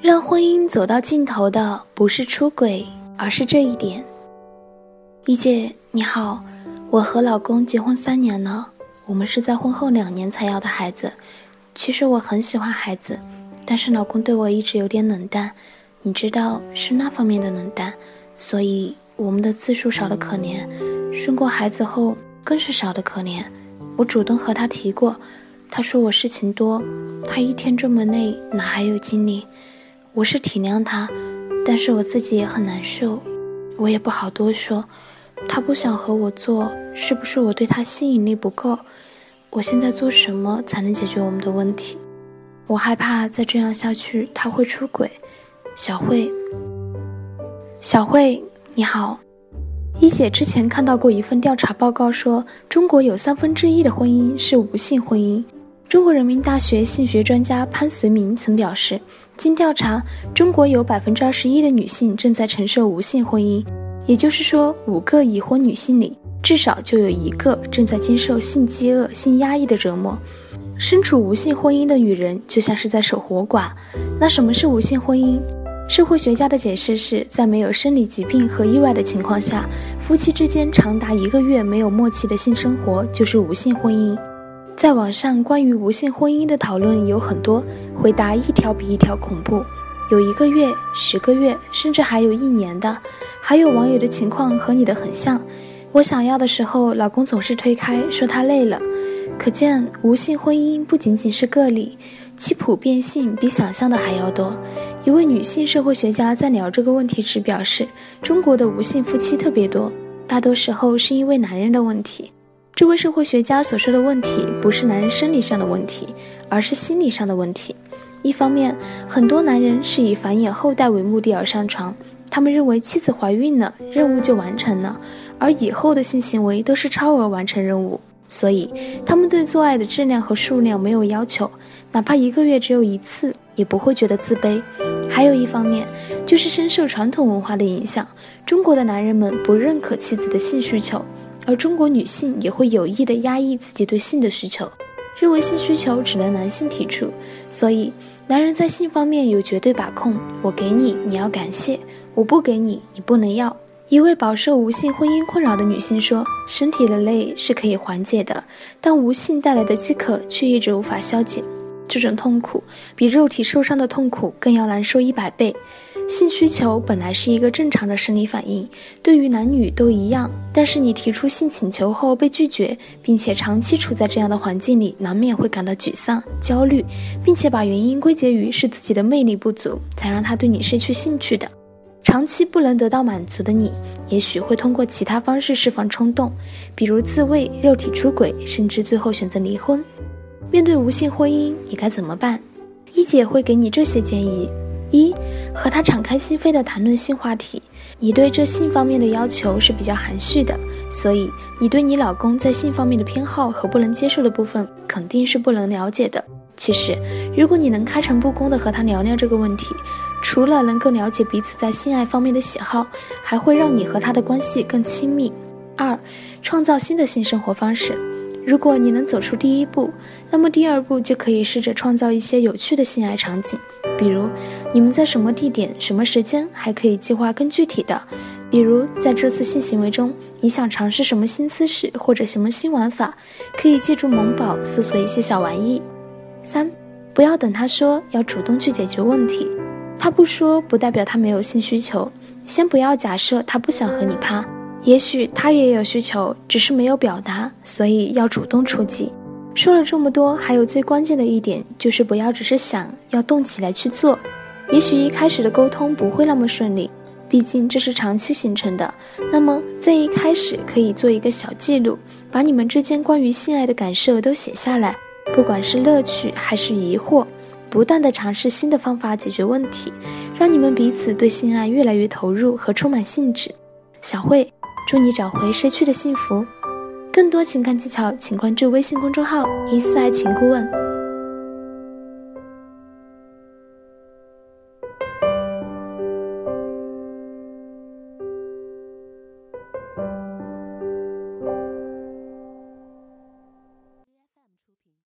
让婚姻走到尽头的不是出轨，而是这一点。一姐你好，我和老公结婚三年了，我们是在婚后两年才要的孩子。其实我很喜欢孩子，但是老公对我一直有点冷淡，你知道是那方面的冷淡，所以我们的次数少得可怜。生过孩子后更是少得可怜。我主动和他提过，他说我事情多，他一天这么累，哪还有精力？我是体谅他，但是我自己也很难受，我也不好多说。他不想和我做，是不是我对他吸引力不够？我现在做什么才能解决我们的问题？我害怕再这样下去他会出轨。小慧，小慧，你好，一姐之前看到过一份调查报告，说中国有三分之一的婚姻是无性婚姻。中国人民大学性学专家潘绥铭曾表示。经调查，中国有百分之二十一的女性正在承受无性婚姻，也就是说，五个已婚女性里至少就有一个正在经受性饥饿、性压抑的折磨。身处无性婚姻的女人就像是在守活寡。那什么是无性婚姻？社会学家的解释是在没有生理疾病和意外的情况下，夫妻之间长达一个月没有默契的性生活就是无性婚姻。在网上关于无性婚姻的讨论有很多，回答一条比一条恐怖，有一个月、十个月，甚至还有一年的。还有网友的情况和你的很像，我想要的时候，老公总是推开，说他累了。可见无性婚姻不仅仅是个例，其普遍性比想象的还要多。一位女性社会学家在聊这个问题时表示，中国的无性夫妻特别多，大多时候是因为男人的问题。这位社会学家所说的问题，不是男人生理上的问题，而是心理上的问题。一方面，很多男人是以繁衍后代为目的而上床，他们认为妻子怀孕了，任务就完成了，而以后的性行为都是超额完成任务，所以他们对做爱的质量和数量没有要求，哪怕一个月只有一次，也不会觉得自卑。还有一方面，就是深受传统文化的影响，中国的男人们不认可妻子的性需求。而中国女性也会有意的压抑自己对性的需求，认为性需求只能男性提出，所以男人在性方面有绝对把控。我给你，你要感谢；我不给你，你不能要。一位饱受无性婚姻困扰的女性说：“身体的累是可以缓解的，但无性带来的饥渴却一直无法消解。这种痛苦比肉体受伤的痛苦更要难受一百倍。”性需求本来是一个正常的生理反应，对于男女都一样。但是你提出性请求后被拒绝，并且长期处在这样的环境里，难免会感到沮丧、焦虑，并且把原因归结于是自己的魅力不足，才让他对你失去兴趣的。长期不能得到满足的你，也许会通过其他方式释放冲动，比如自慰、肉体出轨，甚至最后选择离婚。面对无性婚姻，你该怎么办？一姐会给你这些建议。一和他敞开心扉的谈论性话题，你对这性方面的要求是比较含蓄的，所以你对你老公在性方面的偏好和不能接受的部分肯定是不能了解的。其实，如果你能开诚布公的和他聊聊这个问题，除了能够了解彼此在性爱方面的喜好，还会让你和他的关系更亲密。二，创造新的性生活方式。如果你能走出第一步，那么第二步就可以试着创造一些有趣的性爱场景。比如，你们在什么地点、什么时间，还可以计划更具体的。比如，在这次性行为中，你想尝试什么新姿势或者什么新玩法，可以借助萌宝搜索一些小玩意。三，不要等他说，要主动去解决问题。他不说，不代表他没有性需求。先不要假设他不想和你趴，也许他也有需求，只是没有表达，所以要主动出击。说了这么多，还有最关键的一点就是不要只是想，要动起来去做。也许一开始的沟通不会那么顺利，毕竟这是长期形成的。那么在一开始可以做一个小记录，把你们之间关于性爱的感受都写下来，不管是乐趣还是疑惑，不断的尝试新的方法解决问题，让你们彼此对性爱越来越投入和充满兴致。小慧，祝你找回失去的幸福。更多情感技巧，请关注微信公众号“一四爱情顾问”。